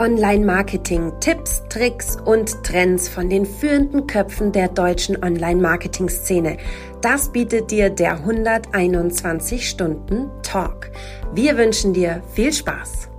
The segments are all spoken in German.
Online-Marketing, Tipps, Tricks und Trends von den führenden Köpfen der deutschen Online-Marketing-Szene. Das bietet dir der 121 Stunden Talk. Wir wünschen dir viel Spaß.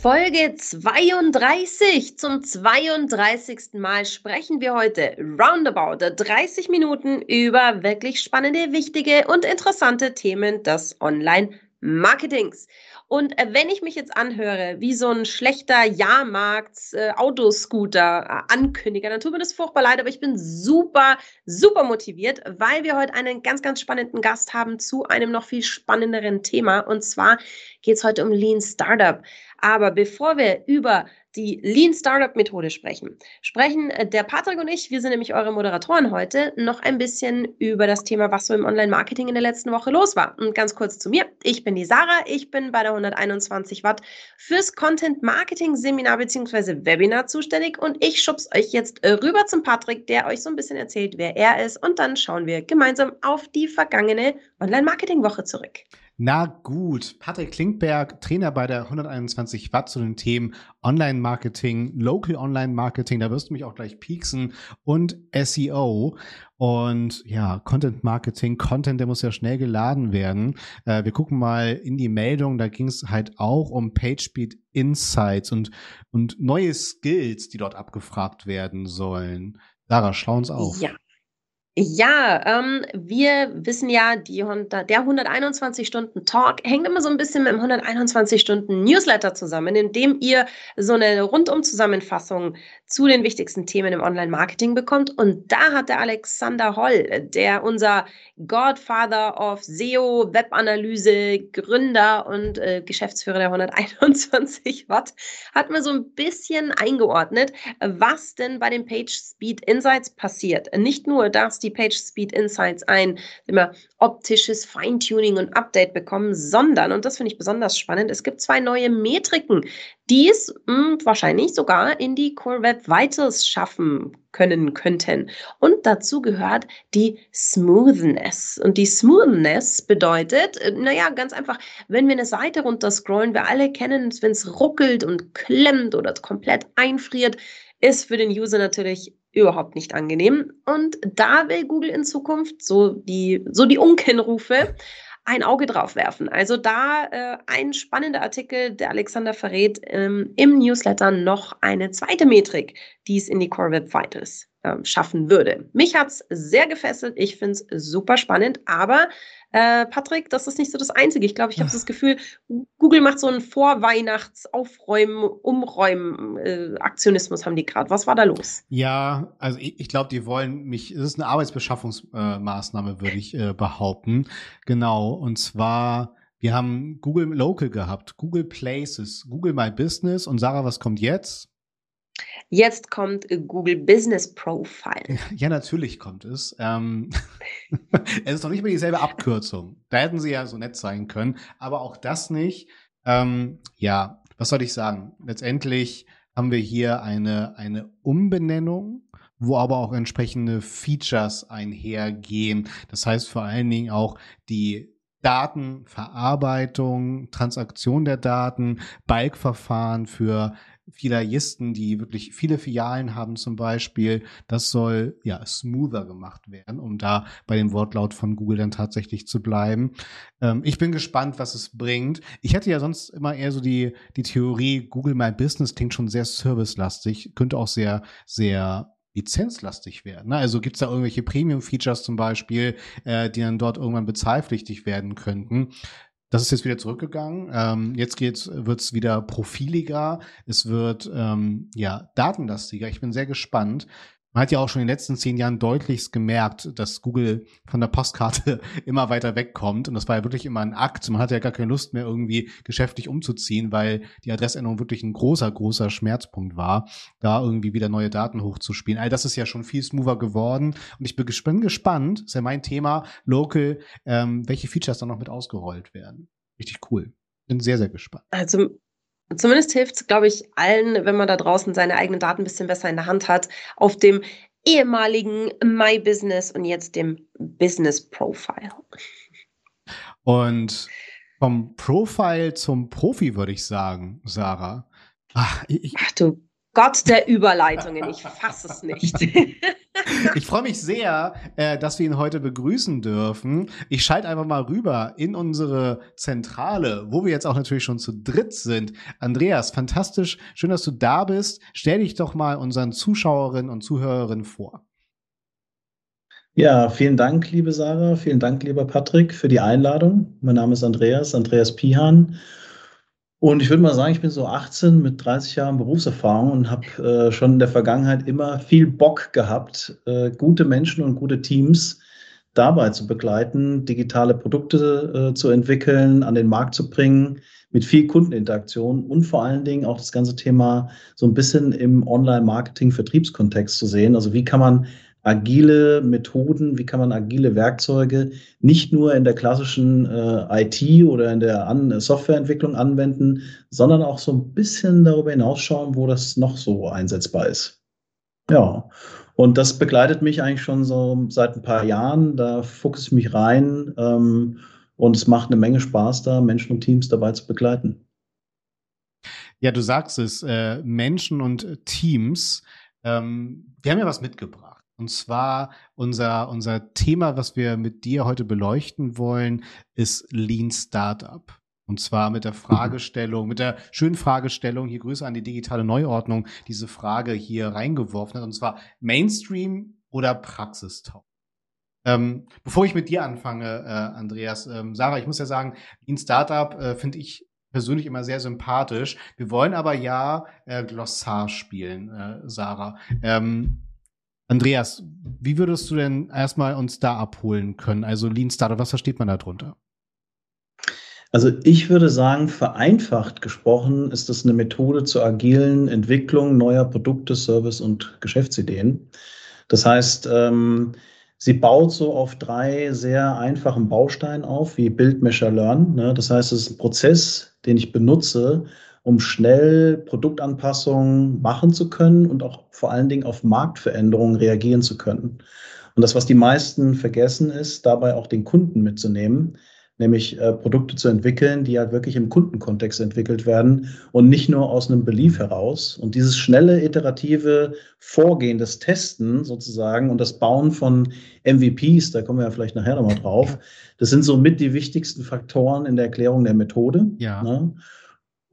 Folge 32. Zum 32. Mal sprechen wir heute roundabout 30 Minuten über wirklich spannende, wichtige und interessante Themen des Online-Marketings. Und äh, wenn ich mich jetzt anhöre, wie so ein schlechter Jahrmarkts-Autoscooter-Ankündiger, äh, dann tut mir das furchtbar leid, aber ich bin super, super motiviert, weil wir heute einen ganz, ganz spannenden Gast haben zu einem noch viel spannenderen Thema. Und zwar geht es heute um Lean Startup. Aber bevor wir über die Lean Startup Methode sprechen, sprechen äh, der Patrick und ich, wir sind nämlich eure Moderatoren heute, noch ein bisschen über das Thema, was so im Online-Marketing in der letzten Woche los war. Und ganz kurz zu mir. Ich bin die Sarah, ich bin bei der 121 Watt fürs Content Marketing Seminar bzw. Webinar zuständig und ich schubs euch jetzt äh, rüber zum Patrick, der euch so ein bisschen erzählt, wer er ist und dann schauen wir gemeinsam auf die vergangene Online-Marketing-Woche zurück. Na gut, Patrick Klinkberg, Trainer bei der 121 Watt zu den Themen Online-Marketing, Local Online-Marketing, da wirst du mich auch gleich pieksen und SEO und ja, Content-Marketing, Content, der muss ja schnell geladen werden. Äh, wir gucken mal in die Meldung, da ging es halt auch um PageSpeed Insights und, und neue Skills, die dort abgefragt werden sollen. Sarah, schlau uns auf. Ja. Ja, ähm, wir wissen ja, die, der 121-Stunden-Talk hängt immer so ein bisschen mit dem 121-Stunden-Newsletter zusammen, in dem ihr so eine Rundum-Zusammenfassung zu den wichtigsten Themen im Online-Marketing bekommt. Und da hat der Alexander Holl, der unser Godfather of SEO, Webanalyse, Gründer und äh, Geschäftsführer der 121 Watt, hat mir so ein bisschen eingeordnet, was denn bei den Page Speed Insights passiert. Nicht nur, dass die die Page Speed Insights ein immer optisches Feintuning und Update bekommen, sondern, und das finde ich besonders spannend, es gibt zwei neue Metriken, die es mh, hm, wahrscheinlich sogar in die Core Web Vitals schaffen können könnten. Und dazu gehört die Smoothness. Und die Smoothness bedeutet, äh, naja, ganz einfach, wenn wir eine Seite runter scrollen, wir alle kennen es, wenn es ruckelt und klemmt oder komplett einfriert, ist für den User natürlich überhaupt nicht angenehm. Und da will Google in Zukunft so die, so die Unkenrufe ein Auge drauf werfen. Also da äh, ein spannender Artikel, der Alexander verrät ähm, im Newsletter noch eine zweite Metrik, die es in die Core Web Vitals äh, schaffen würde. Mich hat es sehr gefesselt. Ich finde es super spannend, aber äh, Patrick, das ist nicht so das Einzige. Ich glaube, ich habe das Gefühl, Google macht so einen Vorweihnachts-Aufräumen, Umräumen-Aktionismus, äh, haben die gerade. Was war da los? Ja, also ich, ich glaube, die wollen mich, es ist eine Arbeitsbeschaffungsmaßnahme, äh, würde ich äh, behaupten. Genau, und zwar. Wir haben Google Local gehabt, Google Places, Google My Business und Sarah, was kommt jetzt? Jetzt kommt Google Business Profile. Ja, natürlich kommt es. Ähm, es ist noch nicht mehr dieselbe Abkürzung. Da hätten sie ja so nett sein können, aber auch das nicht. Ähm, ja, was soll ich sagen? Letztendlich haben wir hier eine, eine Umbenennung, wo aber auch entsprechende Features einhergehen. Das heißt vor allen Dingen auch die Datenverarbeitung, Transaktion der Daten, Bulk-Verfahren für Filialisten, die wirklich viele Filialen haben zum Beispiel, das soll ja smoother gemacht werden, um da bei dem Wortlaut von Google dann tatsächlich zu bleiben. Ähm, ich bin gespannt, was es bringt. Ich hätte ja sonst immer eher so die, die Theorie, Google My Business klingt schon sehr servicelastig, könnte auch sehr, sehr lizenzlastig werden. Ne? Also gibt es da irgendwelche Premium-Features zum Beispiel, äh, die dann dort irgendwann bezahlpflichtig werden könnten. Das ist jetzt wieder zurückgegangen. Ähm, jetzt wird es wieder profiliger. Es wird ähm, ja datenlastiger. Ich bin sehr gespannt. Man hat ja auch schon in den letzten zehn Jahren deutlichst gemerkt, dass Google von der Postkarte immer weiter wegkommt. Und das war ja wirklich immer ein Akt. Man hatte ja gar keine Lust mehr, irgendwie geschäftlich umzuziehen, weil die Adressänderung wirklich ein großer, großer Schmerzpunkt war, da irgendwie wieder neue Daten hochzuspielen. All das ist ja schon viel smoother geworden. Und ich bin gespannt, ist ja mein Thema, Local, ähm, welche Features dann noch mit ausgerollt werden. Richtig cool. Bin sehr, sehr gespannt. Also Zumindest hilft es, glaube ich, allen, wenn man da draußen seine eigenen Daten ein bisschen besser in der Hand hat, auf dem ehemaligen My Business und jetzt dem Business Profile. Und vom Profile zum Profi würde ich sagen, Sarah. Ach, ich, Ach du Gott der Überleitungen, ich fasse es nicht. ich freue mich sehr, äh, dass wir ihn heute begrüßen dürfen. Ich schalte einfach mal rüber in unsere Zentrale, wo wir jetzt auch natürlich schon zu dritt sind. Andreas, fantastisch, schön, dass du da bist. Stell dich doch mal unseren Zuschauerinnen und Zuhörerinnen vor. Ja, vielen Dank, liebe Sarah, vielen Dank, lieber Patrick, für die Einladung. Mein Name ist Andreas, Andreas Pihan. Und ich würde mal sagen, ich bin so 18 mit 30 Jahren Berufserfahrung und habe äh, schon in der Vergangenheit immer viel Bock gehabt, äh, gute Menschen und gute Teams dabei zu begleiten, digitale Produkte äh, zu entwickeln, an den Markt zu bringen, mit viel Kundeninteraktion und vor allen Dingen auch das ganze Thema so ein bisschen im Online-Marketing-Vertriebskontext zu sehen. Also wie kann man agile Methoden, wie kann man agile Werkzeuge nicht nur in der klassischen äh, IT oder in der An Softwareentwicklung anwenden, sondern auch so ein bisschen darüber hinausschauen, wo das noch so einsetzbar ist. Ja, und das begleitet mich eigentlich schon so seit ein paar Jahren. Da fuchse ich mich rein ähm, und es macht eine Menge Spaß, da Menschen und Teams dabei zu begleiten. Ja, du sagst es, äh, Menschen und Teams. Ähm, wir haben ja was mitgebracht. Und zwar unser, unser Thema, was wir mit dir heute beleuchten wollen, ist Lean Startup. Und zwar mit der mhm. Fragestellung, mit der schönen Fragestellung, hier Grüße an die digitale Neuordnung, diese Frage hier reingeworfen hat. Und zwar Mainstream oder Praxistauglich. Ähm, bevor ich mit dir anfange, äh, Andreas, ähm, Sarah, ich muss ja sagen, Lean Startup äh, finde ich persönlich immer sehr sympathisch. Wir wollen aber ja äh, Glossar spielen, äh, Sarah. Ähm, Andreas, wie würdest du denn erstmal uns da abholen können? Also Lean Startup, was versteht man darunter? Also ich würde sagen, vereinfacht gesprochen ist das eine Methode zur agilen Entwicklung neuer Produkte, Service und Geschäftsideen. Das heißt, ähm, sie baut so auf drei sehr einfachen Bausteinen auf, wie Build, Measure, Learn. Ne? Das heißt, es ist ein Prozess, den ich benutze, um schnell Produktanpassungen machen zu können und auch vor allen Dingen auf Marktveränderungen reagieren zu können. Und das, was die meisten vergessen, ist, dabei auch den Kunden mitzunehmen, nämlich äh, Produkte zu entwickeln, die halt wirklich im Kundenkontext entwickelt werden und nicht nur aus einem Belief heraus. Und dieses schnelle, iterative Vorgehen, das Testen sozusagen und das Bauen von MVPs, da kommen wir ja vielleicht nachher nochmal drauf, das sind somit die wichtigsten Faktoren in der Erklärung der Methode. Ja. Ne?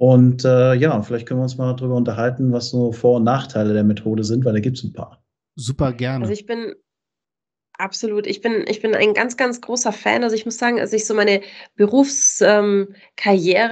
Und äh, ja, vielleicht können wir uns mal darüber unterhalten, was so Vor- und Nachteile der Methode sind, weil da gibt es ein paar. Super gerne. Also ich bin Absolut. Ich bin, ich bin ein ganz, ganz großer Fan. Also ich muss sagen, als ich so meine Berufskarriere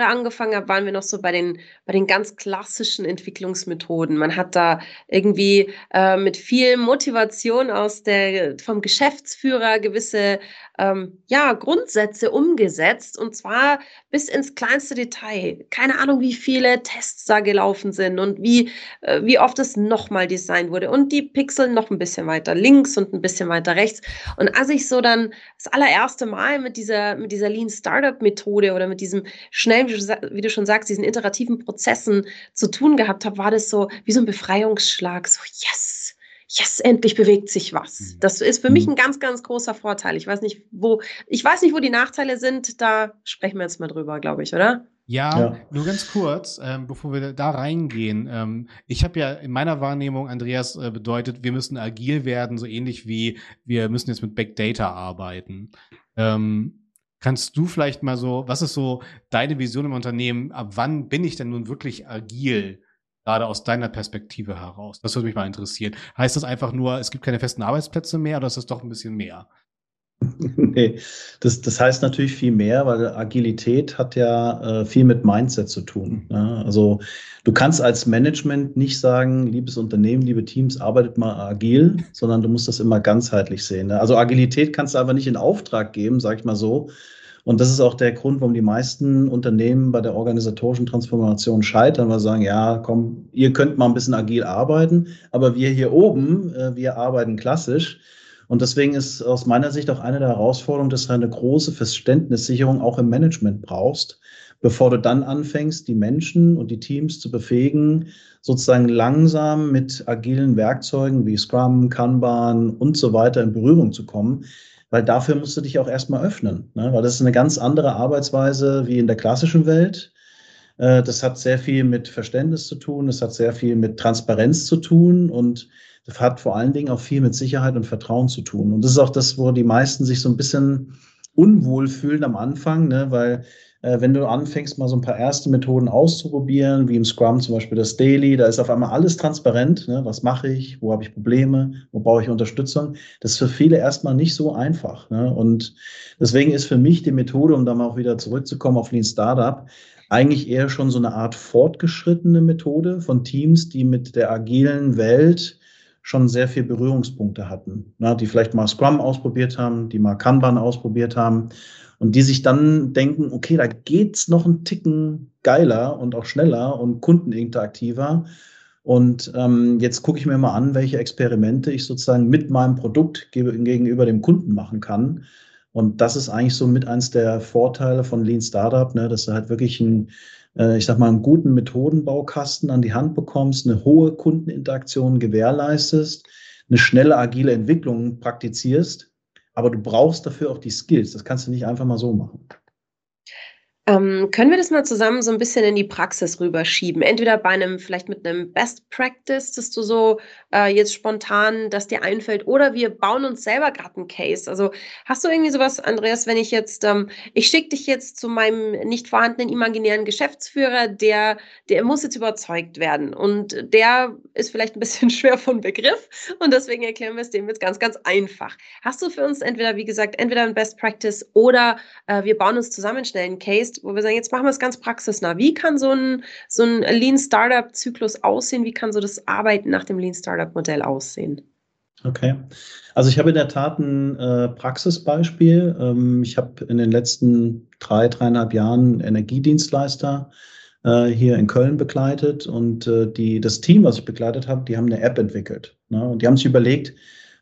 ähm, angefangen habe, waren wir noch so bei den, bei den ganz klassischen Entwicklungsmethoden. Man hat da irgendwie äh, mit viel Motivation aus der, vom Geschäftsführer gewisse ähm, ja, Grundsätze umgesetzt und zwar bis ins kleinste Detail. Keine Ahnung, wie viele Tests da gelaufen sind und wie, äh, wie oft es nochmal designt wurde und die Pixel noch ein bisschen weiter links und ein bisschen weiter rechts. Und als ich so dann das allererste Mal mit dieser, mit dieser Lean Startup Methode oder mit diesem schnellen, wie du schon sagst, diesen iterativen Prozessen zu tun gehabt habe, war das so wie so ein Befreiungsschlag. So, yes! yes, endlich bewegt sich was. Mhm. Das ist für mich mhm. ein ganz, ganz großer Vorteil. Ich weiß nicht, wo, ich weiß nicht, wo die Nachteile sind. Da sprechen wir jetzt mal drüber, glaube ich, oder? Ja, ja, nur ganz kurz, ähm, bevor wir da reingehen. Ähm, ich habe ja in meiner Wahrnehmung, Andreas, äh, bedeutet, wir müssen agil werden, so ähnlich wie wir müssen jetzt mit Big Data arbeiten. Ähm, kannst du vielleicht mal so, was ist so deine Vision im Unternehmen? Ab wann bin ich denn nun wirklich agil? gerade aus deiner Perspektive heraus? Das würde mich mal interessieren. Heißt das einfach nur, es gibt keine festen Arbeitsplätze mehr oder ist das doch ein bisschen mehr? nee, das, das heißt natürlich viel mehr, weil Agilität hat ja äh, viel mit Mindset zu tun. Ne? Also du kannst als Management nicht sagen, liebes Unternehmen, liebe Teams, arbeitet mal agil, sondern du musst das immer ganzheitlich sehen. Ne? Also Agilität kannst du aber nicht in Auftrag geben, sag ich mal so, und das ist auch der Grund, warum die meisten Unternehmen bei der organisatorischen Transformation scheitern, weil sie sagen, ja, komm, ihr könnt mal ein bisschen agil arbeiten, aber wir hier oben, äh, wir arbeiten klassisch. Und deswegen ist aus meiner Sicht auch eine der Herausforderungen, dass du eine große Verständnissicherung auch im Management brauchst, bevor du dann anfängst, die Menschen und die Teams zu befähigen, sozusagen langsam mit agilen Werkzeugen wie Scrum, Kanban und so weiter in Berührung zu kommen weil dafür musst du dich auch erstmal öffnen, ne? weil das ist eine ganz andere Arbeitsweise wie in der klassischen Welt. Äh, das hat sehr viel mit Verständnis zu tun, es hat sehr viel mit Transparenz zu tun und das hat vor allen Dingen auch viel mit Sicherheit und Vertrauen zu tun. Und das ist auch das, wo die meisten sich so ein bisschen unwohl fühlen am Anfang, ne? weil äh, wenn du anfängst, mal so ein paar erste Methoden auszuprobieren, wie im Scrum zum Beispiel das Daily, da ist auf einmal alles transparent. Ne? Was mache ich? Wo habe ich Probleme? Wo brauche ich Unterstützung? Das ist für viele erstmal nicht so einfach. Ne? Und deswegen ist für mich die Methode, um da mal auch wieder zurückzukommen auf Lean Startup, eigentlich eher schon so eine Art fortgeschrittene Methode von Teams, die mit der agilen Welt schon sehr viel Berührungspunkte hatten, ne, die vielleicht mal Scrum ausprobiert haben, die mal Kanban ausprobiert haben und die sich dann denken, okay, da geht's noch einen Ticken geiler und auch schneller und kundeninteraktiver. Und ähm, jetzt gucke ich mir mal an, welche Experimente ich sozusagen mit meinem Produkt gegenüber dem Kunden machen kann. Und das ist eigentlich so mit eins der Vorteile von Lean Startup, ne, dass du halt wirklich ein äh, ich sag mal, einen guten Methodenbaukasten an die Hand bekommst, eine hohe Kundeninteraktion gewährleistest, eine schnelle, agile Entwicklung praktizierst. Aber du brauchst dafür auch die Skills. Das kannst du nicht einfach mal so machen. Ähm, können wir das mal zusammen so ein bisschen in die Praxis rüberschieben? Entweder bei einem, vielleicht mit einem Best Practice, dass du so äh, jetzt spontan, dass dir einfällt, oder wir bauen uns selber gerade einen Case. Also hast du irgendwie sowas, Andreas, wenn ich jetzt, ähm, ich schicke dich jetzt zu meinem nicht vorhandenen imaginären Geschäftsführer, der, der muss jetzt überzeugt werden und der ist vielleicht ein bisschen schwer von Begriff und deswegen erklären wir es dem jetzt ganz, ganz einfach. Hast du für uns entweder, wie gesagt, entweder ein Best Practice oder äh, wir bauen uns zusammen schnell einen Case, wo wir sagen, jetzt machen wir es ganz praxisnah. Wie kann so ein, so ein Lean Startup Zyklus aussehen? Wie kann so das Arbeiten nach dem Lean Startup Modell aussehen? Okay. Also ich habe in der Tat ein äh, Praxisbeispiel. Ähm, ich habe in den letzten drei, dreieinhalb Jahren Energiedienstleister äh, hier in Köln begleitet und äh, die, das Team, was ich begleitet habe, die haben eine App entwickelt. Ne? Und die haben sich überlegt,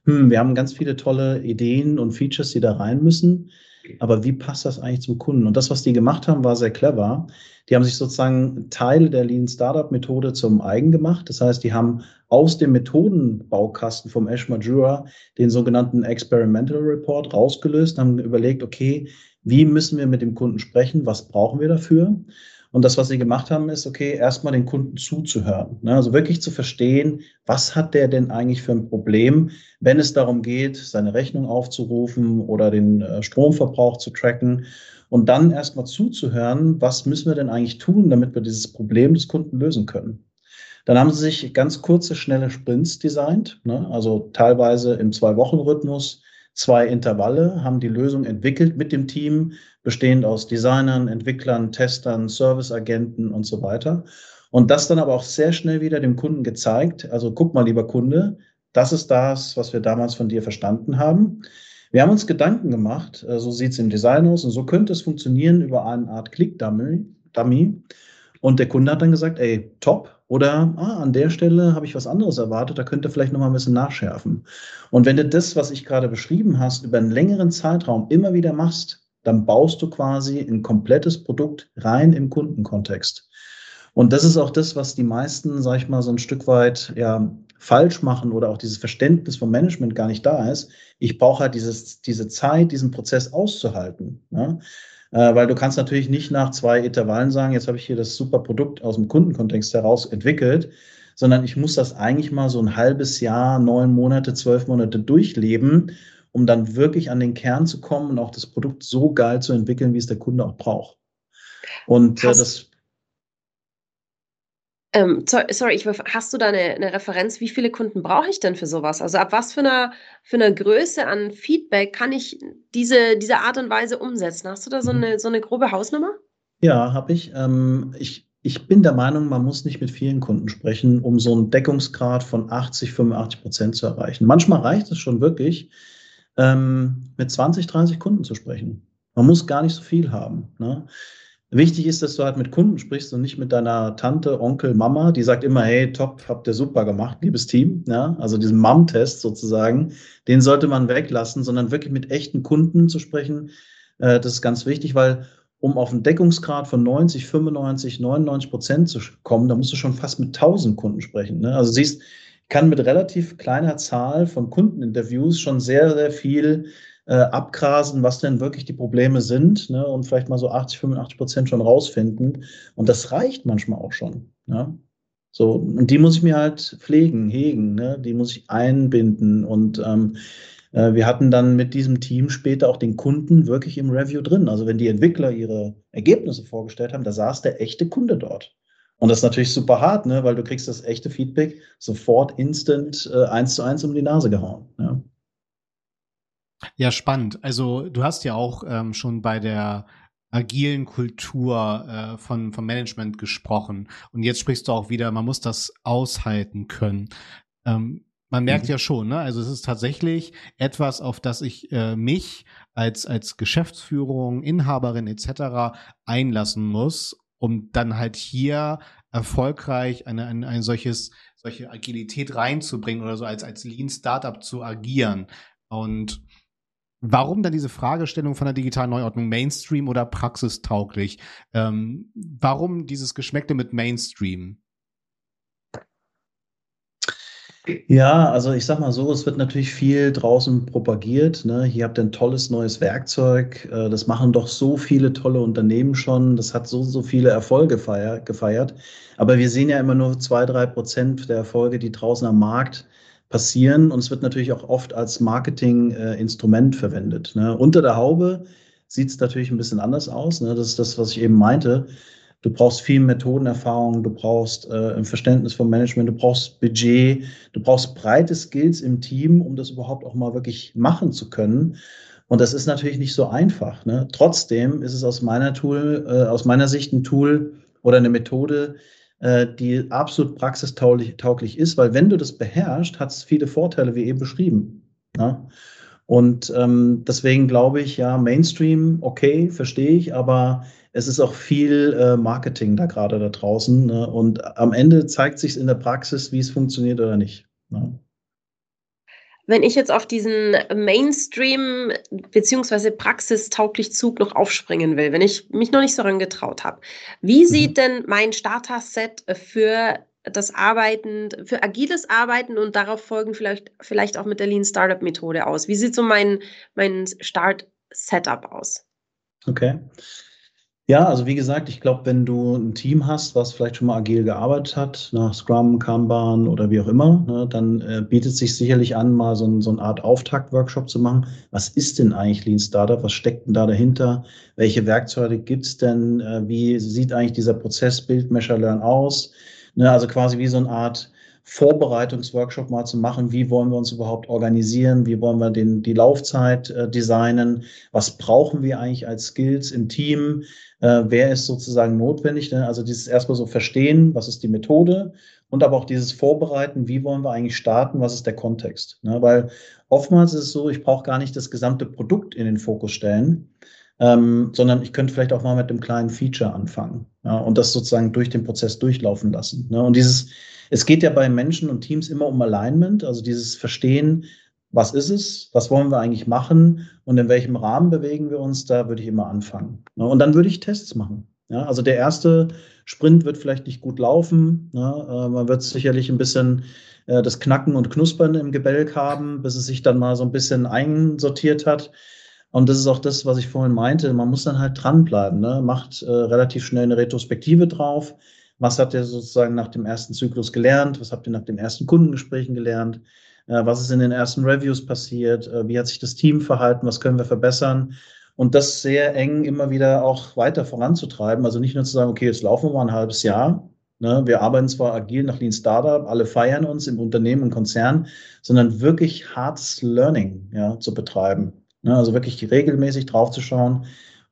hm, wir haben ganz viele tolle Ideen und Features, die da rein müssen aber wie passt das eigentlich zum Kunden? Und das, was die gemacht haben, war sehr clever. Die haben sich sozusagen Teile der Lean Startup Methode zum eigen gemacht. Das heißt, die haben aus dem Methodenbaukasten vom Ash Majura den sogenannten Experimental Report rausgelöst, haben überlegt, okay, wie müssen wir mit dem Kunden sprechen? Was brauchen wir dafür? Und das, was sie gemacht haben, ist, okay, erstmal den Kunden zuzuhören. Ne? Also wirklich zu verstehen, was hat der denn eigentlich für ein Problem, wenn es darum geht, seine Rechnung aufzurufen oder den äh, Stromverbrauch zu tracken. Und dann erstmal zuzuhören, was müssen wir denn eigentlich tun, damit wir dieses Problem des Kunden lösen können. Dann haben sie sich ganz kurze, schnelle Sprints designt, ne? also teilweise im Zwei-Wochen-Rhythmus, zwei Intervalle, haben die Lösung entwickelt mit dem Team, bestehend aus Designern, Entwicklern, Testern, Serviceagenten und so weiter. Und das dann aber auch sehr schnell wieder dem Kunden gezeigt. Also guck mal, lieber Kunde, das ist das, was wir damals von dir verstanden haben. Wir haben uns Gedanken gemacht, äh, so sieht es im Design aus und so könnte es funktionieren über eine Art Click-Dummy. Und der Kunde hat dann gesagt, ey, top, oder ah, an der Stelle habe ich was anderes erwartet, da könnte vielleicht noch mal ein bisschen nachschärfen. Und wenn du das, was ich gerade beschrieben hast, über einen längeren Zeitraum immer wieder machst, dann baust du quasi ein komplettes Produkt rein im Kundenkontext. Und das ist auch das, was die meisten, sag ich mal, so ein Stück weit ja, falsch machen oder auch dieses Verständnis vom Management gar nicht da ist. Ich brauche halt dieses, diese Zeit, diesen Prozess auszuhalten. Ja? Äh, weil du kannst natürlich nicht nach zwei Intervallen sagen, jetzt habe ich hier das super Produkt aus dem Kundenkontext heraus entwickelt, sondern ich muss das eigentlich mal so ein halbes Jahr, neun Monate, zwölf Monate durchleben, um dann wirklich an den Kern zu kommen und auch das Produkt so geil zu entwickeln, wie es der Kunde auch braucht. Und äh, das ähm, sorry, ich, hast du da eine, eine, Referenz? Wie viele Kunden brauche ich denn für sowas? Also ab was für einer, für einer Größe an Feedback kann ich diese, diese Art und Weise umsetzen? Hast du da so mhm. eine, so eine grobe Hausnummer? Ja, habe ich. Ähm, ich. Ich bin der Meinung, man muss nicht mit vielen Kunden sprechen, um so einen Deckungsgrad von 80, 85 Prozent zu erreichen. Manchmal reicht es schon wirklich, ähm, mit 20, 30 Kunden zu sprechen. Man muss gar nicht so viel haben. Ne? Wichtig ist, dass du halt mit Kunden sprichst und nicht mit deiner Tante, Onkel, Mama, die sagt immer, hey, top, habt ihr super gemacht, liebes Team. Ja, also diesen Mom-Test sozusagen, den sollte man weglassen, sondern wirklich mit echten Kunden zu sprechen. Äh, das ist ganz wichtig, weil um auf einen Deckungsgrad von 90, 95, 99 Prozent zu kommen, da musst du schon fast mit 1000 Kunden sprechen. Ne? Also siehst, kann mit relativ kleiner Zahl von Kundeninterviews schon sehr, sehr viel äh, abgrasen, was denn wirklich die Probleme sind ne, und vielleicht mal so 80, 85 Prozent schon rausfinden. Und das reicht manchmal auch schon. Ja? So, und die muss ich mir halt pflegen, hegen, ne? die muss ich einbinden. Und ähm, äh, wir hatten dann mit diesem Team später auch den Kunden wirklich im Review drin. Also wenn die Entwickler ihre Ergebnisse vorgestellt haben, da saß der echte Kunde dort. Und das ist natürlich super hart, ne? weil du kriegst das echte Feedback sofort instant äh, eins zu eins um die Nase gehauen. Ja. Ja, spannend. Also du hast ja auch ähm, schon bei der agilen Kultur äh, von, von Management gesprochen. Und jetzt sprichst du auch wieder, man muss das aushalten können. Ähm, man merkt mhm. ja schon, ne? Also es ist tatsächlich etwas, auf das ich äh, mich als als Geschäftsführung, Inhaberin etc. einlassen muss, um dann halt hier erfolgreich eine, ein, ein solches, solche Agilität reinzubringen oder so als, als Lean Startup zu agieren. Und warum dann diese Fragestellung von der digitalen Neuordnung Mainstream oder praxistauglich? Ähm, warum dieses Geschmäckte mit Mainstream? Ja, also ich sag mal so, es wird natürlich viel draußen propagiert. Ne? Hier habt ihr ein tolles neues Werkzeug. Äh, das machen doch so viele tolle Unternehmen schon. Das hat so, so viele Erfolge feier, gefeiert. Aber wir sehen ja immer nur zwei, drei Prozent der Erfolge, die draußen am Markt passieren. Und es wird natürlich auch oft als Marketinginstrument äh, verwendet. Ne? Unter der Haube sieht es natürlich ein bisschen anders aus. Ne? Das ist das, was ich eben meinte. Du brauchst viel Methodenerfahrung, du brauchst äh, ein Verständnis vom Management, du brauchst Budget, du brauchst breite Skills im Team, um das überhaupt auch mal wirklich machen zu können. Und das ist natürlich nicht so einfach. Ne? Trotzdem ist es aus meiner Tool, äh, aus meiner Sicht ein Tool oder eine Methode, die absolut praxistauglich tauglich ist, weil wenn du das beherrschst, hat es viele Vorteile, wie eben beschrieben. Ne? Und ähm, deswegen glaube ich, ja, Mainstream, okay, verstehe ich, aber es ist auch viel äh, Marketing da gerade da draußen. Ne? Und am Ende zeigt sich in der Praxis, wie es funktioniert oder nicht. Ne? Wenn ich jetzt auf diesen Mainstream beziehungsweise praxistauglich Zug noch aufspringen will, wenn ich mich noch nicht so rangetraut habe, wie mhm. sieht denn mein Starter-Set für das Arbeiten, für agiles Arbeiten und darauf folgen vielleicht, vielleicht auch mit der Lean Startup Methode aus? Wie sieht so mein, mein Start-Setup aus? Okay. Ja, also wie gesagt, ich glaube, wenn du ein Team hast, was vielleicht schon mal agil gearbeitet hat, nach Scrum, Kanban oder wie auch immer, ne, dann äh, bietet sich sicherlich an, mal so, so eine Art Auftakt-Workshop zu machen. Was ist denn eigentlich Lean Startup? Was steckt denn da dahinter? Welche Werkzeuge gibt's denn? Äh, wie sieht eigentlich dieser Prozess Build, Measure, Learn aus? Ne, also quasi wie so eine Art Vorbereitungsworkshop mal zu machen. Wie wollen wir uns überhaupt organisieren? Wie wollen wir den, die Laufzeit äh, designen? Was brauchen wir eigentlich als Skills im Team? äh, wer ist sozusagen notwendig. Ne? Also dieses erstmal so verstehen, was ist die Methode und aber auch dieses Vorbereiten, wie wollen wir eigentlich starten, was ist der Kontext. Ne? Weil oftmals ist es so, ich brauche gar nicht das gesamte Produkt in den Fokus stellen, ähm, sondern ich könnte vielleicht auch mal mit einem kleinen Feature anfangen ja? und das sozusagen durch den Prozess durchlaufen lassen. Ne? Und dieses, es geht ja bei Menschen und Teams immer um Alignment, also dieses Verstehen, was ist es, was wollen wir eigentlich machen und in welchem Rahmen bewegen wir uns, da würde ich immer anfangen. Und dann würde ich Tests machen. Ja, also der erste Sprint wird vielleicht nicht gut laufen. Ja, äh, man wird sicherlich ein bisschen äh, das Knacken und Knuspern im Gebälk haben, bis es sich dann mal so ein bisschen einsortiert hat. Und das ist auch das, was ich vorhin meinte. Man muss dann halt dranbleiben. Ne? Macht äh, relativ schnell eine Retrospektive drauf. Was habt ihr sozusagen nach dem ersten Zyklus gelernt? Was habt ihr nach den ersten Kundengesprächen gelernt? Äh, was ist in den ersten Reviews passiert, äh, wie hat sich das Team verhalten, was können wir verbessern und das sehr eng immer wieder auch weiter voranzutreiben. Also nicht nur zu sagen, okay, jetzt laufen wir mal ein halbes Jahr. Ne? Wir arbeiten zwar agil nach Lean Startup, alle feiern uns im Unternehmen und Konzern, sondern wirklich hartes Learning ja, zu betreiben. Ne? Also wirklich regelmäßig draufzuschauen,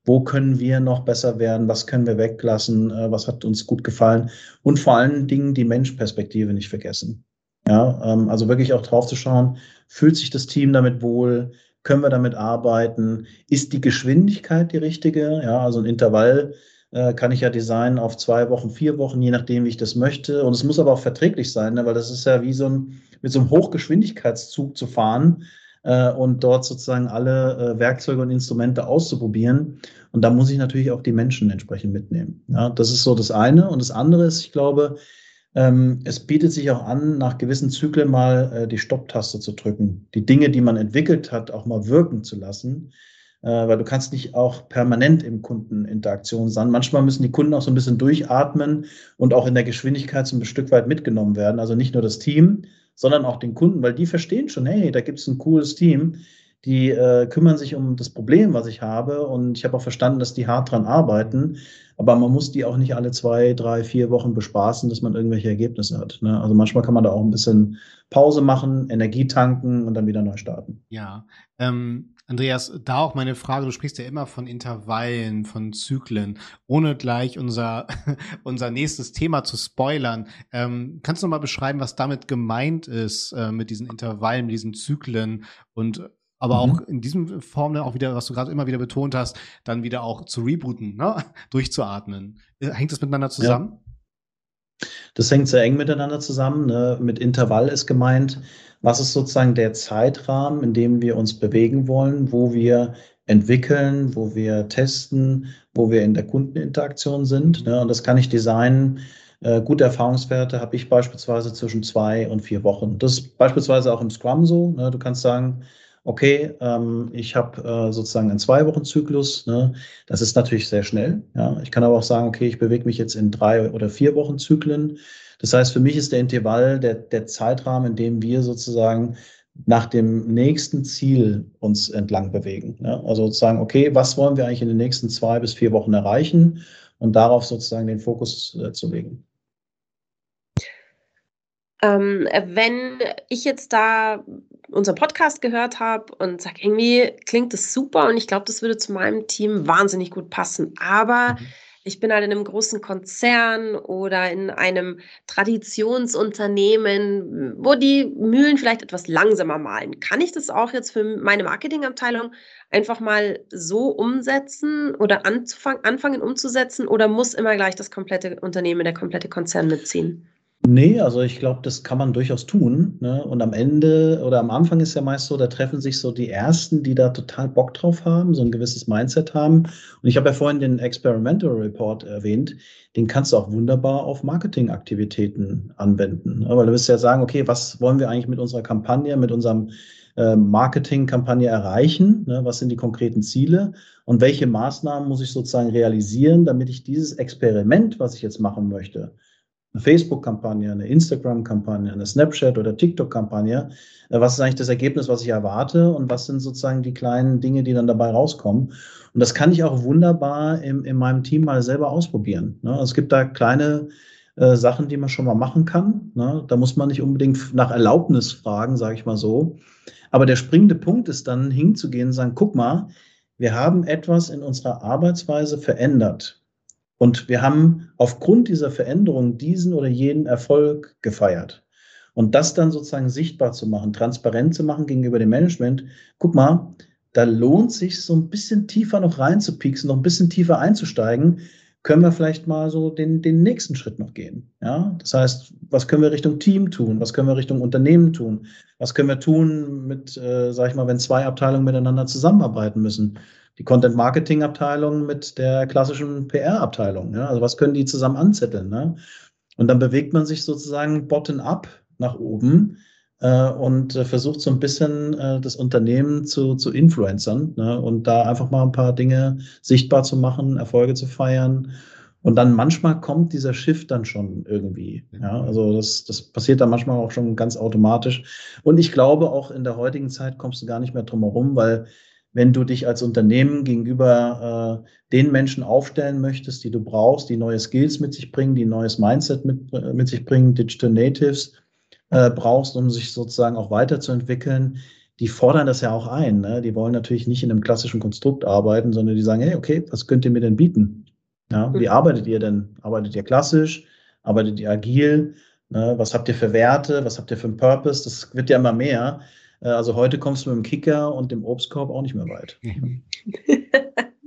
wo können wir noch besser werden, was können wir weglassen, äh, was hat uns gut gefallen und vor allen Dingen die Menschperspektive nicht vergessen. Ja, ähm, also wirklich auch drauf zu schauen, fühlt sich das Team damit wohl? Können wir damit arbeiten? Ist die Geschwindigkeit die richtige? Ja, also ein Intervall äh, kann ich ja designen auf zwei Wochen, vier Wochen, je nachdem, wie ich das möchte. Und es muss aber auch verträglich sein, ne? weil das ist ja wie so ein, mit so einem Hochgeschwindigkeitszug zu fahren äh, und dort sozusagen alle äh, Werkzeuge und Instrumente auszuprobieren. Und da muss ich natürlich auch die Menschen entsprechend mitnehmen. Ja, das ist so das eine. Und das andere ist, ich glaube, ähm, es bietet sich auch an, nach gewissen Zyklen mal äh, die Stopptaste zu drücken, die Dinge, die man entwickelt hat, auch mal wirken zu lassen. Äh, weil du kannst nicht auch permanent im Kundeninteraktion sein. Manchmal müssen die Kunden auch so ein bisschen durchatmen und auch in der Geschwindigkeit so ein Stück weit mitgenommen werden. Also nicht nur das Team, sondern auch den Kunden, weil die verstehen schon, hey, da gibt es ein cooles Team, die äh, kümmern sich um das Problem, was ich habe. Und ich habe auch verstanden, dass die hart dran arbeiten. Aber man muss die auch nicht alle zwei, drei, vier Wochen bespaßen, dass man irgendwelche Ergebnisse hat. Ne? Also manchmal kann man da auch ein bisschen Pause machen, Energie tanken und dann wieder neu starten. Ja, ähm, Andreas, da auch meine Frage, du sprichst ja immer von Intervallen, von Zyklen, ohne gleich unser, unser nächstes Thema zu spoilern. Ähm, kannst du noch mal beschreiben, was damit gemeint ist, äh, mit diesen Intervallen, mit diesen Zyklen und aber mhm. auch in diesem Form dann auch wieder, was du gerade immer wieder betont hast, dann wieder auch zu rebooten, ne? durchzuatmen. Äh, hängt das miteinander zusammen? Ja. Das hängt sehr eng miteinander zusammen. Ne? Mit Intervall ist gemeint, was ist sozusagen der Zeitrahmen, in dem wir uns bewegen wollen, wo wir entwickeln, wo wir testen, wo wir in der Kundeninteraktion sind. Ne? Und das kann ich designen. Äh, gute Erfahrungswerte habe ich beispielsweise zwischen zwei und vier Wochen. Das ist beispielsweise auch im Scrum so. Ne? Du kannst sagen, okay, ähm, ich habe äh, sozusagen einen Zwei-Wochen-Zyklus. Ne? Das ist natürlich sehr schnell. Ja? Ich kann aber auch sagen, okay, ich bewege mich jetzt in drei oder vier Wochen Zyklen. Das heißt, für mich ist der Intervall der, der Zeitrahmen, in dem wir sozusagen nach dem nächsten Ziel uns entlang bewegen. Ja? Also sozusagen, okay, was wollen wir eigentlich in den nächsten zwei bis vier Wochen erreichen und darauf sozusagen den Fokus äh, zu legen. Ähm, wenn ich jetzt da unseren Podcast gehört habe und sage, irgendwie klingt das super und ich glaube, das würde zu meinem Team wahnsinnig gut passen. Aber mhm. Ich bin halt in einem großen Konzern oder in einem Traditionsunternehmen, wo die Mühlen vielleicht etwas langsamer malen. Kann ich das auch jetzt für meine Marketingabteilung einfach mal so umsetzen oder anfangen umzusetzen oder muss immer gleich das komplette Unternehmen, der komplette Konzern mitziehen? Nee, also ich glaube, das kann man durchaus tun. Ne? Und am Ende oder am Anfang ist ja meist so, da treffen sich so die Ersten, die da total Bock drauf haben, so ein gewisses Mindset haben. Und ich habe ja vorhin den Experimental Report erwähnt. Den kannst du auch wunderbar auf Marketingaktivitäten anwenden. Ne? Weil du wirst ja sagen, okay, was wollen wir eigentlich mit unserer Kampagne, mit unserem äh, Marketingkampagne erreichen? Ne? Was sind die konkreten Ziele? Und welche Maßnahmen muss ich sozusagen realisieren, damit ich dieses Experiment, was ich jetzt machen möchte, eine Facebook-Kampagne, eine Instagram-Kampagne, eine Snapchat- oder TikTok-Kampagne. Äh, was ist eigentlich das Ergebnis, was ich erwarte und was sind sozusagen die kleinen Dinge, die dann dabei rauskommen? Und das kann ich auch wunderbar im, in meinem Team mal selber ausprobieren. Ne? Es gibt da kleine äh, Sachen, die man schon mal machen kann. Ne? Da muss man nicht unbedingt nach Erlaubnis fragen, sage ich mal so. Aber der springende Punkt ist dann hinzugehen und sagen, guck mal, wir haben etwas in unserer Arbeitsweise verändert. Und wir haben aufgrund dieser Veränderung diesen oder jenen Erfolg gefeiert. Und das dann sozusagen sichtbar zu machen, transparent zu machen gegenüber dem Management. Guck mal, da lohnt sich so ein bisschen tiefer noch reinzupieksen, noch ein bisschen tiefer einzusteigen. Können wir vielleicht mal so den, den nächsten Schritt noch gehen? Ja, das heißt, was können wir Richtung Team tun? Was können wir Richtung Unternehmen tun? Was können wir tun mit, äh, sag ich mal, wenn zwei Abteilungen miteinander zusammenarbeiten müssen? Die Content-Marketing-Abteilung mit der klassischen PR-Abteilung. Ja? Also was können die zusammen anzetteln? Ne? Und dann bewegt man sich sozusagen bottom-up nach oben äh, und äh, versucht so ein bisschen äh, das Unternehmen zu, zu influencern ne? und da einfach mal ein paar Dinge sichtbar zu machen, Erfolge zu feiern. Und dann manchmal kommt dieser Shift dann schon irgendwie. Ja, also das, das passiert dann manchmal auch schon ganz automatisch. Und ich glaube, auch in der heutigen Zeit kommst du gar nicht mehr drum herum, weil wenn du dich als Unternehmen gegenüber äh, den Menschen aufstellen möchtest, die du brauchst, die neue Skills mit sich bringen, die neues Mindset mit, äh, mit sich bringen, Digital Natives äh, brauchst, um sich sozusagen auch weiterzuentwickeln, die fordern das ja auch ein. Ne? Die wollen natürlich nicht in einem klassischen Konstrukt arbeiten, sondern die sagen, hey, okay, was könnt ihr mir denn bieten? Ja, wie mhm. arbeitet ihr denn? Arbeitet ihr klassisch? Arbeitet ihr agil? Ne? Was habt ihr für Werte? Was habt ihr für einen Purpose? Das wird ja immer mehr. Äh, also heute kommst du mit dem Kicker und dem Obstkorb auch nicht mehr weit.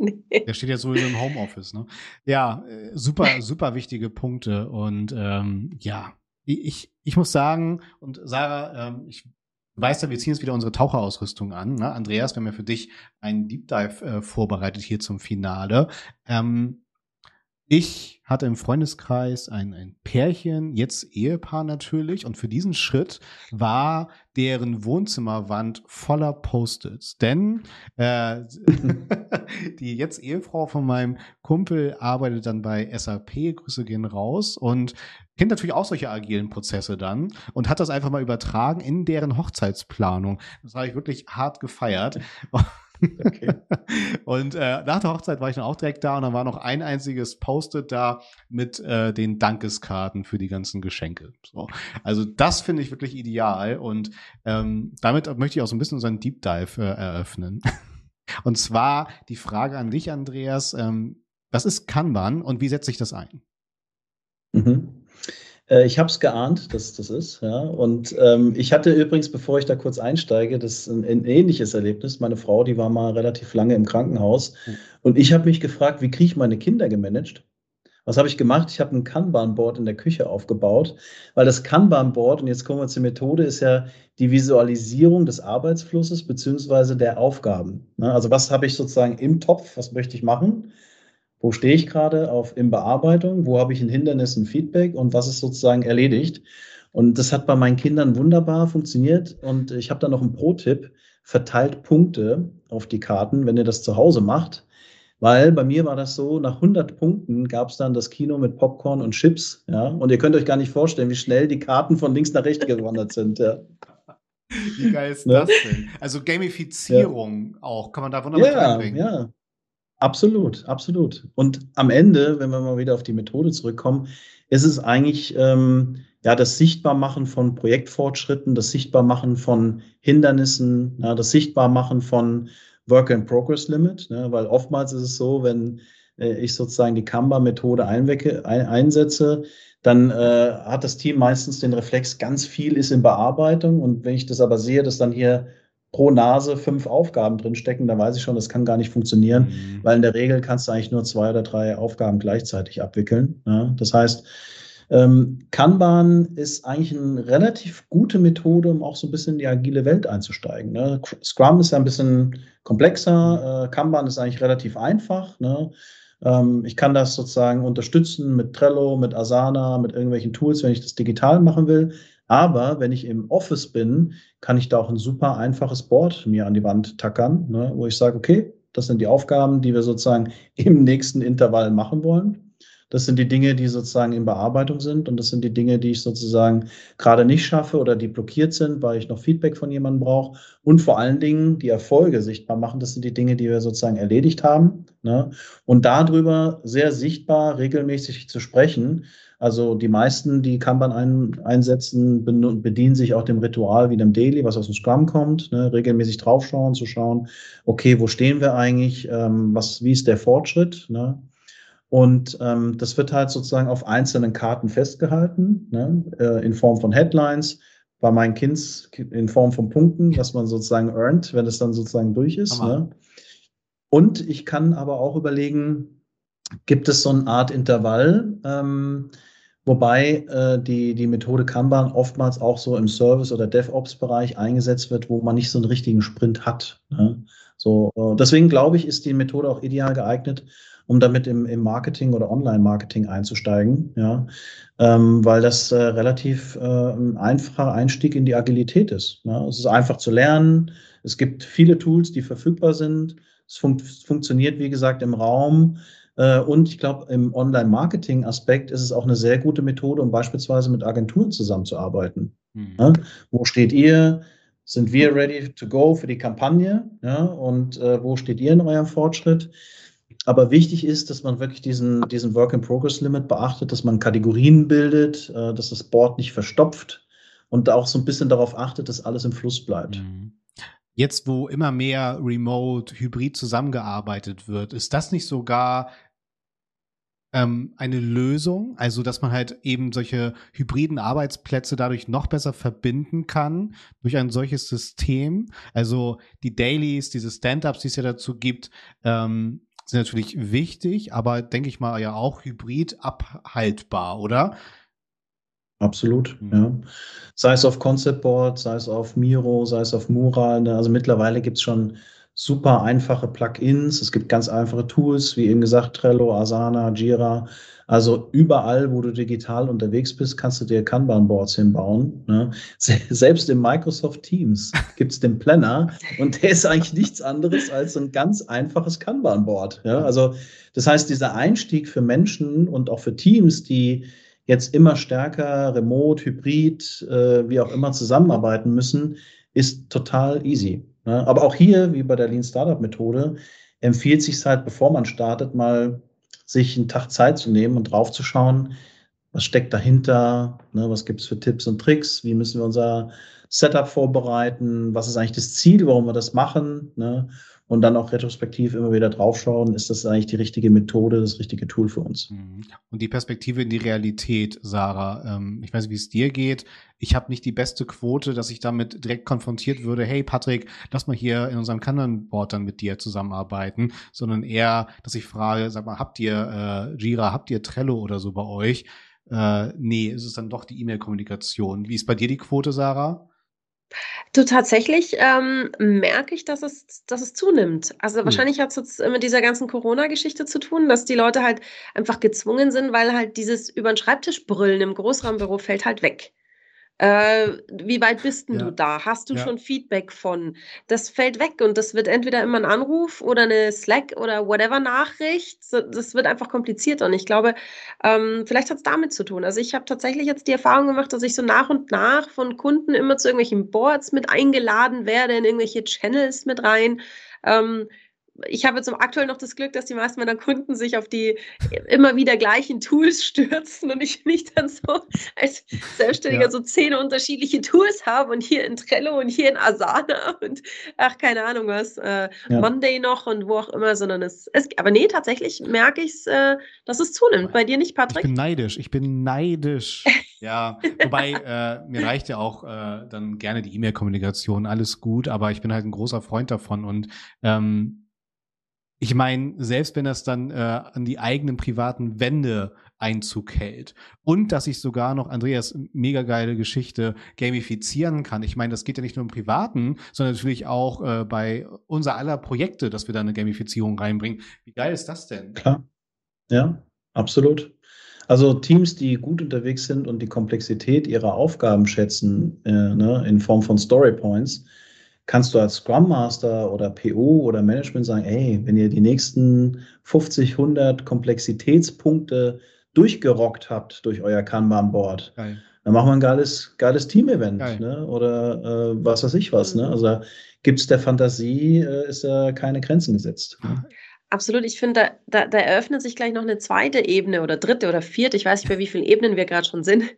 Der steht ja sowieso im Homeoffice, ne? Ja, äh, super, super wichtige Punkte. Und ähm, ja, ich, ich muss sagen, und Sarah, ähm, ich weiß ja, wir ziehen jetzt wieder unsere Taucherausrüstung an. Ne? Andreas, wir haben ja für dich einen Deep Dive äh, vorbereitet hier zum Finale. Ähm, Ich hatte im Freundeskreis ein, ein Pärchen, jetzt Ehepaar natürlich, und für diesen Schritt war deren Wohnzimmerwand voller Post-its. Denn äh, die jetzt Ehefrau von meinem Kumpel arbeitet dann bei SAP, Grüße gehen raus, und kennt natürlich auch solche agilen Prozesse dann und hat das einfach mal übertragen in deren Hochzeitsplanung. Das habe ich wirklich hart gefeiert. Okay. und äh, nach der Hochzeit war ich dann auch direkt da und dann war noch ein einziges Post-it da mit äh, den Dankeskarten für die ganzen Geschenke. So. Also das finde ich wirklich ideal und ähm, damit möchte ich auch so ein bisschen unseren Deep Dive äh, eröffnen. und zwar die Frage an dich, Andreas. Ähm, was ist Kanban und wie setze ich das ein? Mhm. Äh, ich habe es geahnt, dass das ist. Ja. Und ähm, ich hatte übrigens, bevor ich da kurz einsteige, das ein, ein, ähnliches Erlebnis. Meine Frau, die war mal relativ lange im Krankenhaus. Mhm. Und ich habe mich gefragt, wie kriege ich meine Kinder gemanagt? Was habe ich gemacht? Ich habe ein Kanban-Board in der Küche aufgebaut, weil das Kanban-Board, und jetzt kommen wir zur Methode, ist ja die Visualisierung des Arbeitsflusses beziehungsweise der Aufgaben. Ne? Also was habe ich sozusagen im Topf, was möchte ich machen? Wo stehe ich gerade auf in Bearbeitung? Wo habe ich ein Hindernis, ein Feedback und was ist sozusagen erledigt? Und das hat bei meinen Kindern wunderbar funktioniert. Und ich habe da noch einen Pro-Tipp. Verteilt Punkte auf die Karten, wenn ihr das zu Hause macht. Weil bei mir war das so, nach 100 Punkten gab es dann das Kino mit Popcorn und Chips. Ja? Und ihr könnt euch gar nicht vorstellen, wie schnell die Karten von links nach rechts gewandert sind. Ja. Wie geil ist ne? das denn? Also Gamifizierung ja. auch, kann man da wunderbar ja, reinbringen. Ja, Absolut, absolut. Und am Ende, wenn wir mal wieder auf die Methode zurückkommen, ist es eigentlich ähm, ja das Sichtbarmachen von Projektfortschritten, das Sichtbarmachen von Hindernissen, ja, das Sichtbarmachen von Work in Progress Limit, ne, weil oftmals ist es so, wenn äh, ich sozusagen die Kanban-Methode ein, einsetze, dann äh, hat das Team meistens den Reflex, ganz viel ist in Bearbeitung. Und wenn ich das aber sehe, dass dann hier pro Nase fünf Aufgaben drinstecken, dann weiß ich schon, das kann gar nicht funktionieren, mhm. weil in der Regel kannst du eigentlich nur zwei oder drei Aufgaben gleichzeitig abwickeln. Ja? Das heißt, ähm, Kanban ist eigentlich eine relativ gute Methode, um auch so ein bisschen in die agile Welt einzusteigen. Ne? Scrum ist ja ein bisschen komplexer, äh, Kanban ist eigentlich relativ einfach. Ne? Ähm, ich kann das sozusagen unterstützen mit Trello, mit Asana, mit irgendwelchen Tools, wenn ich das digital machen will. Aber wenn ich im Office bin, kann ich da auch ein super einfaches Board mir an die Wand tackern, ne, wo ich sage, okay, das sind die Aufgaben, die wir sozusagen im nächsten Intervall machen wollen. Das sind die Dinge, die sozusagen in Bearbeitung sind und das sind die Dinge, die ich sozusagen gerade nicht schaffe oder die blockiert sind, weil ich noch Feedback von jemandem brauche. Und vor allen Dingen die Erfolge sichtbar machen. Das sind die Dinge, die wir sozusagen erledigt haben. Ne? Und darüber sehr sichtbar regelmäßig zu sprechen, also die meisten, die Kanban ein, einsetzen, bedienen sich auch dem Ritual wie dem Daily, was aus dem Scrum kommt, ne? regelmäßig draufschauen, zu schauen, okay, wo stehen wir eigentlich, ähm, was, wie ist der Fortschritt, ne? Und ähm, das wird halt sozusagen auf einzelnen Karten festgehalten, ne? äh, in Form von Headlines, bei meinen Kinds in Form von Punkten, was man sozusagen earnt, wenn es dann sozusagen durch ist. Ne? Und ich kann aber auch überlegen, gibt es so eine Art Intervall, ähm, Wobei äh, die, die Methode Kanban oftmals auch so im Service- oder DevOps-Bereich eingesetzt wird, wo man nicht so einen richtigen Sprint hat. Ne? So, äh, deswegen glaube ich, ist die Methode auch ideal geeignet, um damit im, im Marketing oder Online-Marketing einzusteigen, ja, ähm, weil das äh, relativ äh, ein einfacher Einstieg in die Agilität ist. Ne? Es ist einfach zu lernen. Es gibt viele Tools, die verfügbar sind. Es fun funktioniert, wie gesagt, im Raum. Äh, und ich glaube, im Online-Marketing-Aspekt ist es auch eine sehr gute Methode, um beispielsweise mit Agenturen zusammenzuarbeiten. Mhm. Ja, wo steht ihr? Sind wir ready to go für die Kampagne? Ja, und äh, wo steht ihr in eurem Fortschritt? Aber wichtig ist, dass man wirklich diesen, diesen Work-in-Progress-Limit beachtet, dass man Kategorien bildet, äh, dass das Board nicht verstopft und auch so ein bisschen darauf achtet, dass alles im Fluss bleibt. Mhm. Jetzt, wo immer mehr remote, hybrid zusammengearbeitet wird, ist das nicht sogar ähm, eine Lösung, also dass man halt eben solche hybriden Arbeitsplätze dadurch noch besser verbinden kann durch ein solches System. Also die Dailies, diese Stand-ups, die es ja dazu gibt, ähm, sind natürlich wichtig, aber denke ich mal ja auch hybrid abhaltbar, oder? Absolut, mhm. ja. Sei es auf Concept Board, sei es auf Miro, sei es auf Mural. Ne? Also mittlerweile gibt es schon super einfache Plugins. Es gibt ganz einfache Tools, wie eben gesagt, Trello, Asana, Jira. Also überall, wo du digital unterwegs bist, kannst du dir Kanban-Boards hinbauen. Ne? Selbst in Microsoft Teams gibt es den Planner und der ist eigentlich nichts anderes als ein ganz einfaches Kanban-Board. Ja? Also das heißt, dieser Einstieg für Menschen und auch für Teams, die jetzt immer stärker remote, hybrid, äh, wie auch immer zusammenarbeiten müssen, ist total easy. Ne? Aber auch hier, wie bei der Lean Startup Methode, empfiehlt sich halt, bevor man startet, mal sich einen Tag Zeit zu nehmen und draufzuschauen, was steckt dahinter, ne, was gibt es für Tipps und Tricks, wie müssen wir unser Setup vorbereiten, was ist eigentlich das Ziel, warum wir das machen. Ne? Und dann auch retrospektiv immer wieder draufschauen, ist das eigentlich die richtige Methode, das richtige Tool für uns. Mhm. Und die Perspektive in die Realität, Sarah, ähm, ich weiß nicht, wie es dir geht. Ich habe nicht die beste Quote, dass ich damit direkt konfrontiert würde, hey Patrick, lass mal hier in unserem Kanban-Board dann mit dir zusammenarbeiten, sondern eher, dass ich frage, sag mal, habt ihr äh, Jira, habt ihr Trello oder so bei euch? Äh, nee, ist es dann doch die E-Mail-Kommunikation. Wie ist bei dir die Quote, Sarah? Du, tatsächlich ähm, merke ich, dass es, dass es zunimmt. Also mhm. wahrscheinlich hat es jetzt mit dieser ganzen Corona-Geschichte zu tun, dass die Leute halt einfach gezwungen sind, weil halt dieses über den Schreibtisch brüllen im Großraumbüro fällt halt weg. Äh, wie weit bist denn ja. du da? Hast du ja. schon Feedback von? Das fällt weg und das wird entweder immer ein Anruf oder eine Slack oder whatever Nachricht. Das wird einfach komplizierter und ich glaube, ähm, vielleicht hat es damit zu tun. Also ich habe tatsächlich jetzt die Erfahrung gemacht, dass ich so nach und nach von Kunden immer zu irgendwelchen Boards mit eingeladen werde, in irgendwelche Channels mit rein. Ähm, ich habe jetzt aktuell noch das Glück, dass die meisten meiner Kunden sich auf die immer wieder gleichen Tools stürzen und ich nicht dann so als Selbstständiger ja. so zehn unterschiedliche Tools habe und hier in Trello und hier in Asana und ach, keine Ahnung was, äh, ja. Monday noch und wo auch immer, sondern es, es aber nee, tatsächlich merke ich es, äh, dass es zunimmt. Bei dir nicht, Patrick? Ich bin neidisch, ich bin neidisch. ja, wobei äh, mir reicht ja auch äh, dann gerne die E-Mail-Kommunikation, alles gut, aber ich bin halt ein großer Freund davon und ähm, ich meine, selbst wenn das dann äh, an die eigenen privaten Wände Einzug hält und dass ich sogar noch Andreas mega geile Geschichte gamifizieren kann. Ich meine, das geht ja nicht nur im Privaten, sondern natürlich auch äh, bei unser aller Projekte, dass wir da eine Gamifizierung reinbringen. Wie geil ist das denn? Klar. Ja, absolut. Also Teams, die gut unterwegs sind und die Komplexität ihrer Aufgaben schätzen, äh, ne, in Form von Story Points, kannst du als Scrum Master oder PO oder Management sagen, ey, wenn ihr die nächsten 50, 100 Komplexitätspunkte durchgerockt habt durch euer Kanban-Board, dann machen wir ein geiles, geiles Team-Event ne? oder äh, was weiß ich was. Ne? Mhm. Also gibt es der Fantasie, äh, ist da keine Grenzen gesetzt. Ne? Absolut, ich finde, da, da, da, eröffnet sich gleich noch eine zweite Ebene oder dritte oder vierte, ich weiß nicht, bei wie vielen Ebenen wir gerade schon sind.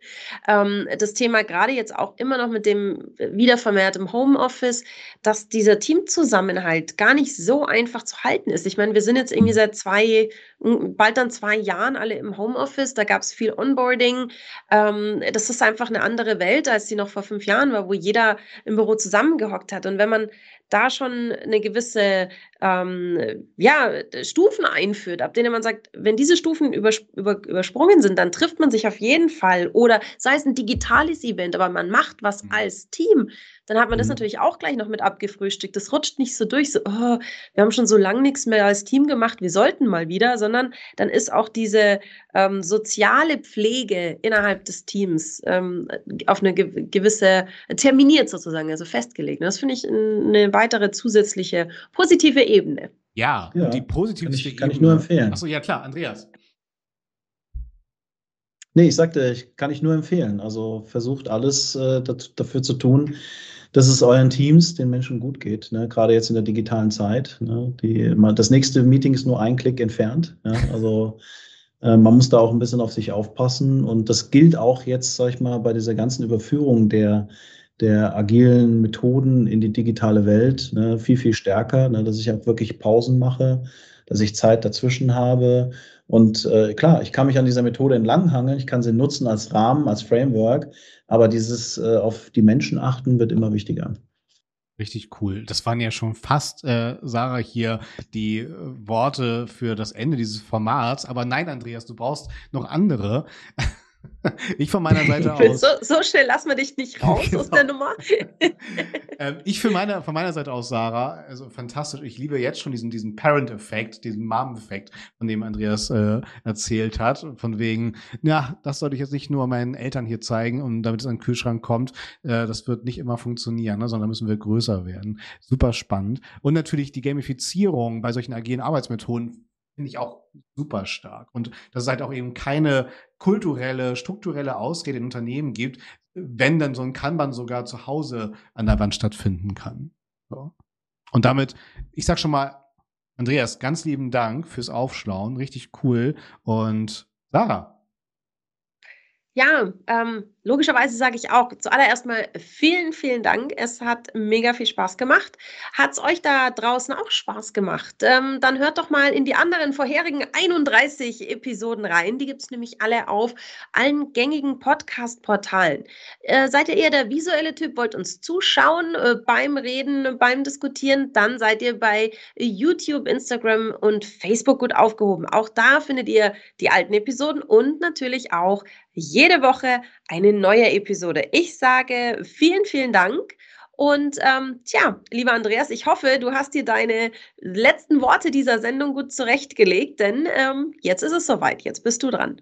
Ähm, das Thema gerade jetzt auch immer noch mit dem wiedervermehrtem Homeoffice, dass dieser Teamzusammenhalt gar nicht so einfach zu halten ist. Ich meine, wir sind jetzt irgendwie seit zwei, bald dann zwei Jahren alle im Homeoffice, da gab es viel Onboarding. Ähm, das ist einfach eine andere Welt, als die noch vor fünf Jahren war, wo jeder im Büro zusammengehockt hat. Und wenn man da schon eine gewisse ähm, ja, Stufen einführt, ab denen man sagt, wenn diese Stufen über, über, übersprungen sind, dann trifft man sich auf jeden Fall. Oder sei es ein digitales Event, aber man macht was mhm. als Team, dann hat man das mhm. natürlich auch gleich noch mit abgefrühstückt. Das rutscht nicht so durch, so, oh, wir haben schon so lange nichts mehr als Team gemacht, wir sollten mal wieder, sondern dann ist auch diese ähm, soziale Pflege innerhalb des Teams ähm, auf eine gewisse, terminiert sozusagen, also festgelegt. Und das finde ich eine weitere zusätzliche positive Ebene. Ja, ja die positive kann ich, kann ich nur empfehlen. Achso, ja klar, Andreas. Nee, ich sagte, ich kann ich nur empfehlen. Also versucht alles äh, dafür zu tun, dass es euren Teams, den Menschen gut geht. Ne? Gerade jetzt in der digitalen Zeit. Ne? Die, das nächste Meeting ist nur ein Klick entfernt. Ja? Also äh, man muss da auch ein bisschen auf sich aufpassen. Und das gilt auch jetzt, sag ich mal, bei dieser ganzen Überführung der, der agilen Methoden in die digitale Welt ne? viel, viel stärker, ne? dass ich auch wirklich Pausen mache, dass ich Zeit dazwischen habe. Und äh, klar, ich kann mich an dieser Methode entlanghangeln, ich kann sie nutzen als Rahmen, als Framework, aber dieses äh, auf die Menschen achten wird immer wichtiger. Richtig cool. Das waren ja schon fast, äh, Sarah, hier die äh, Worte für das Ende dieses Formats. Aber nein, Andreas, du brauchst noch andere. Ich von meiner Seite aus. So, so, schnell lassen wir dich nicht raus genau. aus der Nummer. ähm, ich für meine, von meiner Seite aus, Sarah, also fantastisch. Ich liebe jetzt schon diesen, diesen Parent-Effekt, diesen Mom-Effekt, von dem Andreas äh, erzählt hat. Von wegen, ja, das sollte ich jetzt nicht nur meinen Eltern hier zeigen und damit es an den Kühlschrank kommt. Äh, das wird nicht immer funktionieren, ne, sondern müssen wir größer werden. Super spannend. Und natürlich die Gamifizierung bei solchen agilen Arbeitsmethoden finde ich auch super stark. Und dass es halt auch eben keine kulturelle, strukturelle Ausrede in Unternehmen gibt, wenn dann so ein Kanban sogar zu Hause an der Wand stattfinden kann. So. Und damit, ich sag schon mal, Andreas, ganz lieben Dank fürs Aufschlauen, richtig cool. Und Sarah. Ja, ähm, Logischerweise sage ich auch zuallererst mal vielen, vielen Dank. Es hat mega viel Spaß gemacht. Hat es euch da draußen auch Spaß gemacht? Ähm, dann hört doch mal in die anderen vorherigen 31 Episoden rein. Die gibt es nämlich alle auf allen gängigen Podcast-Portalen. Äh, seid ihr eher der visuelle Typ, wollt uns zuschauen äh, beim Reden, beim Diskutieren? Dann seid ihr bei YouTube, Instagram und Facebook gut aufgehoben. Auch da findet ihr die alten Episoden und natürlich auch jede Woche eine neue Episode. Ich sage vielen, vielen Dank. Und ähm, tja, lieber Andreas, ich hoffe, du hast dir deine letzten Worte dieser Sendung gut zurechtgelegt, denn ähm, jetzt ist es soweit. Jetzt bist du dran.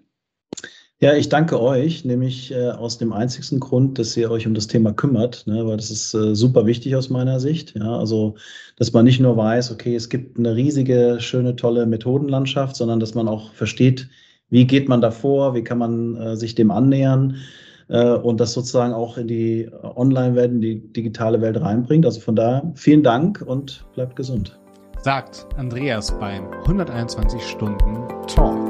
Ja, ich danke euch, nämlich äh, aus dem einzigsten Grund, dass ihr euch um das Thema kümmert, ne, weil das ist äh, super wichtig aus meiner Sicht. Ja, also, dass man nicht nur weiß, okay, es gibt eine riesige, schöne, tolle Methodenlandschaft, sondern dass man auch versteht, wie geht man da vor, wie kann man äh, sich dem annähern äh, und das sozusagen auch in die Online-Welt, in die digitale Welt reinbringt. Also von daher vielen Dank und bleibt gesund. Sagt Andreas beim 121 Stunden Talk.